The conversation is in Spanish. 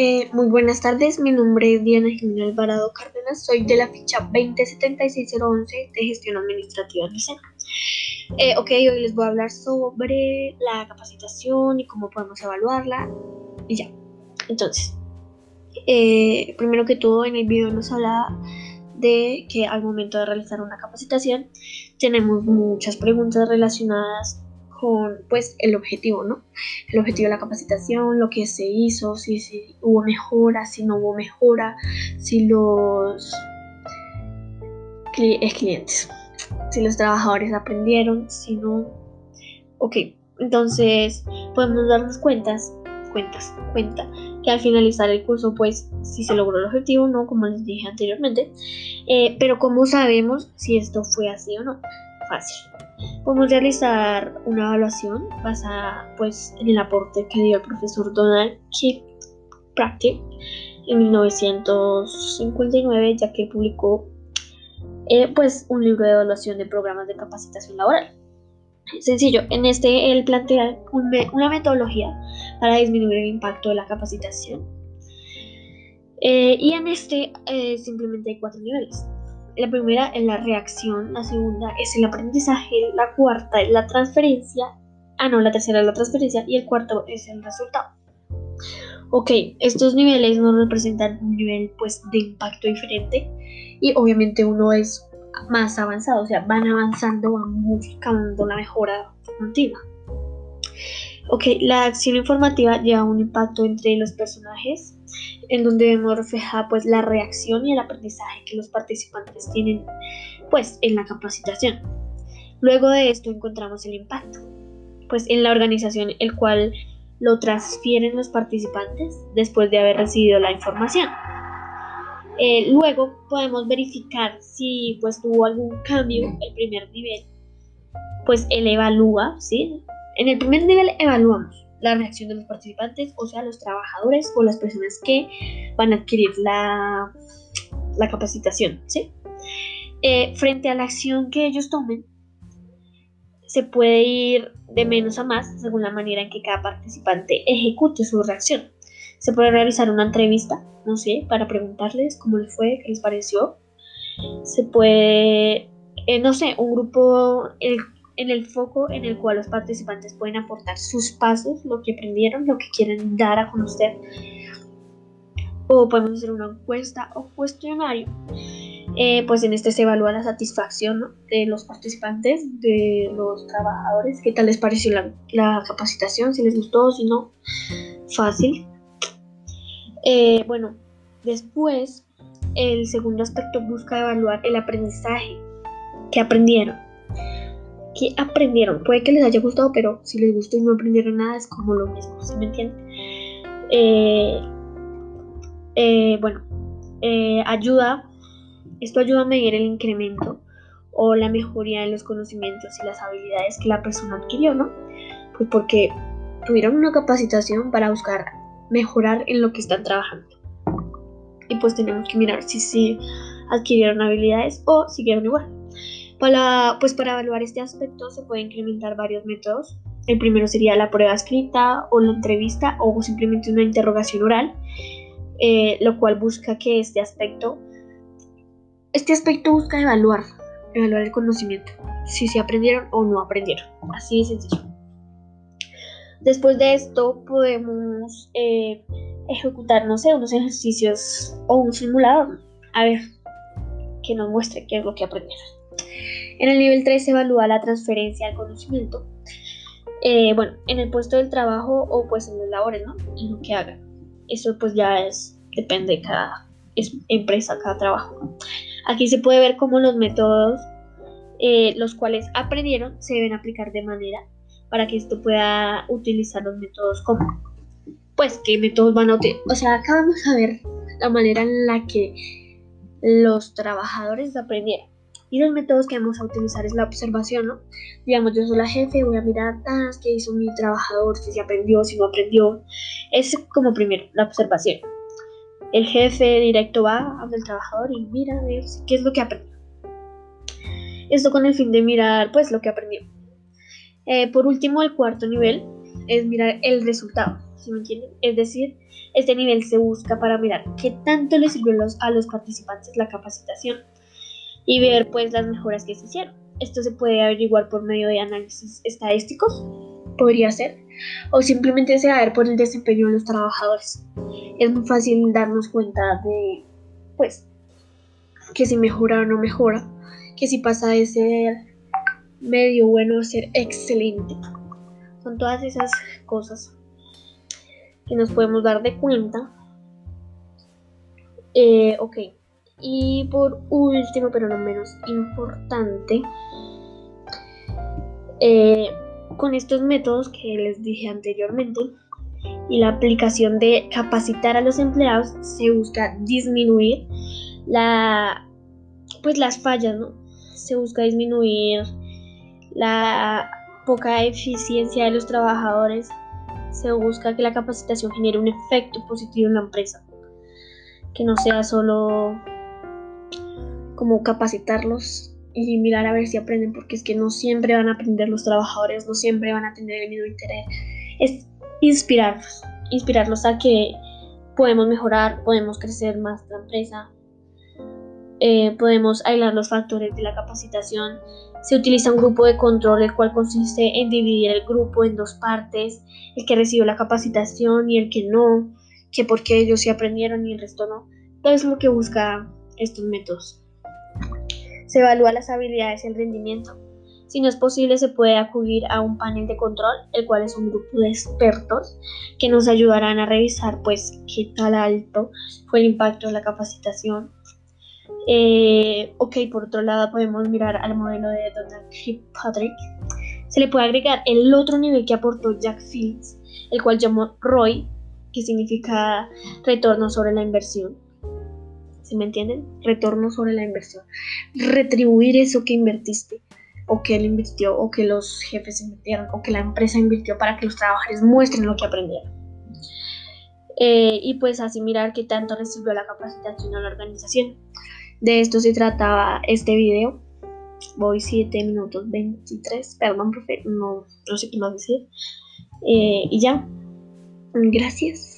Eh, muy buenas tardes, mi nombre es Diana Jimena Alvarado Cárdenas, soy de la ficha 2076-011 de gestión administrativa del SENA. Eh, ok, hoy les voy a hablar sobre la capacitación y cómo podemos evaluarla y ya. Entonces, eh, primero que todo en el video nos habla de que al momento de realizar una capacitación tenemos muchas preguntas relacionadas con pues el objetivo, ¿no? El objetivo de la capacitación, lo que se hizo, si, si hubo mejora, si no hubo mejora, si los clientes, si los trabajadores aprendieron, si no. Ok, entonces podemos darnos cuentas, cuentas, cuenta, que al finalizar el curso, pues si se logró el objetivo, no, como les dije anteriormente, eh, pero ¿cómo sabemos si esto fue así o no? Fácil Podemos realizar una evaluación basada pues, en el aporte que dio el profesor Donald Kilpatrick en 1959, ya que publicó eh, pues, un libro de evaluación de programas de capacitación laboral. Sencillo, en este él plantea una metodología para disminuir el impacto de la capacitación. Eh, y en este eh, simplemente hay cuatro niveles. La primera es la reacción, la segunda es el aprendizaje, la cuarta es la transferencia, ah no, la tercera es la transferencia y el cuarto es el resultado. Ok, estos niveles nos representan un nivel pues de impacto diferente y obviamente uno es más avanzado, o sea, van avanzando, van buscando la mejora continua. Ok, la acción informativa lleva un impacto entre los personajes en donde vemos reflejada pues la reacción y el aprendizaje que los participantes tienen pues en la capacitación. Luego de esto encontramos el impacto, pues en la organización el cual lo transfieren los participantes después de haber recibido la información. Eh, luego podemos verificar si pues tuvo algún cambio el primer nivel, pues él evalúa, ¿sí? En el primer nivel evaluamos la reacción de los participantes, o sea, los trabajadores o las personas que van a adquirir la, la capacitación. ¿sí? Eh, frente a la acción que ellos tomen, se puede ir de menos a más según la manera en que cada participante ejecute su reacción. Se puede realizar una entrevista, no sé, para preguntarles cómo les fue, qué les pareció. Se puede, eh, no sé, un grupo, el en el foco en el cual los participantes pueden aportar sus pasos, lo que aprendieron, lo que quieren dar a conocer. O podemos hacer una encuesta o cuestionario. Eh, pues en este se evalúa la satisfacción de los participantes, de los trabajadores, qué tal les pareció la, capacitación, si les gustó, si no, fácil. Eh, bueno, después el segundo aspecto busca evaluar el aprendizaje que aprendieron ¿Qué aprendieron? Puede que les haya gustado, pero si les gustó y no aprendieron nada es como lo mismo, ¿se me entiende? Eh, eh, bueno, eh, ayuda, esto ayuda a medir el incremento o la mejoría en los conocimientos y las habilidades que la persona adquirió, ¿no? Pues porque tuvieron una capacitación para buscar mejorar en lo que están trabajando. Y pues tenemos que mirar si sí adquirieron habilidades o siguieron igual. Para, pues para evaluar este aspecto se pueden implementar varios métodos. El primero sería la prueba escrita o la entrevista o simplemente una interrogación oral, eh, lo cual busca que este aspecto, este aspecto busca evaluar, evaluar el conocimiento, si se aprendieron o no aprendieron. Así de sencillo. Después de esto podemos eh, ejecutar, no sé, unos ejercicios o un simulador. A ver, que nos muestre qué es lo que aprendieron. En el nivel 3 se evalúa la transferencia al conocimiento. Eh, bueno, en el puesto del trabajo o pues en los labores, ¿no? En lo que hagan. Eso pues ya depende de cada empresa, cada trabajo. Aquí se puede ver cómo los métodos, eh, los cuales aprendieron, se deben aplicar de manera para que esto pueda utilizar los métodos como, pues, qué métodos van a utilizar. O sea, acá vamos a ver la manera en la que los trabajadores aprendieron. Y los métodos que vamos a utilizar es la observación, ¿no? Digamos, yo soy la jefe, voy a mirar ah, qué hizo mi trabajador, si se aprendió, si no aprendió. Es como primero, la observación. El jefe directo va a el trabajador y mira a ver qué es lo que aprendió. Esto con el fin de mirar, pues, lo que aprendió. Eh, por último, el cuarto nivel es mirar el resultado. ¿sí me entienden? Es decir, este nivel se busca para mirar qué tanto le sirvió a los participantes la capacitación y ver pues las mejoras que se hicieron. Esto se puede averiguar por medio de análisis estadísticos, podría ser, o simplemente se va a ver por el desempeño de los trabajadores. Es muy fácil darnos cuenta de, pues, que si mejora o no mejora, que si pasa de ser medio bueno a ser excelente. Son todas esas cosas que nos podemos dar de cuenta. Eh, ok, y por último, pero no menos importante, eh, con estos métodos que les dije anteriormente y la aplicación de capacitar a los empleados se busca disminuir la pues las fallas, ¿no? Se busca disminuir la poca eficiencia de los trabajadores, se busca que la capacitación genere un efecto positivo en la empresa, que no sea solo como capacitarlos y mirar a ver si aprenden, porque es que no siempre van a aprender los trabajadores, no siempre van a tener el mismo interés. Es inspirarlos, inspirarlos a que podemos mejorar, podemos crecer más la empresa, eh, podemos aislar los factores de la capacitación. Se utiliza un grupo de control, el cual consiste en dividir el grupo en dos partes, el que recibió la capacitación y el que no, que porque ellos sí aprendieron y el resto no. Todo es lo que busca estos métodos. Se evalúa las habilidades y el rendimiento. Si no es posible, se puede acudir a un panel de control, el cual es un grupo de expertos que nos ayudarán a revisar pues qué tal alto fue el impacto de la capacitación. Eh, ok, por otro lado podemos mirar al modelo de Donald Kirkpatrick. Se le puede agregar el otro nivel que aportó Jack Fields, el cual llamó ROI, que significa retorno sobre la inversión. ¿Sí me entienden? Retorno sobre la inversión. Retribuir eso que invertiste, o que él invirtió, o que los jefes invirtieron, o que la empresa invirtió para que los trabajadores muestren lo que aprendieron. Eh, y pues así mirar qué tanto recibió la capacitación a la organización. De esto se trataba este video. Voy 7 minutos 23. Perdón, profe, no, no sé qué más decir. Eh, y ya. Gracias.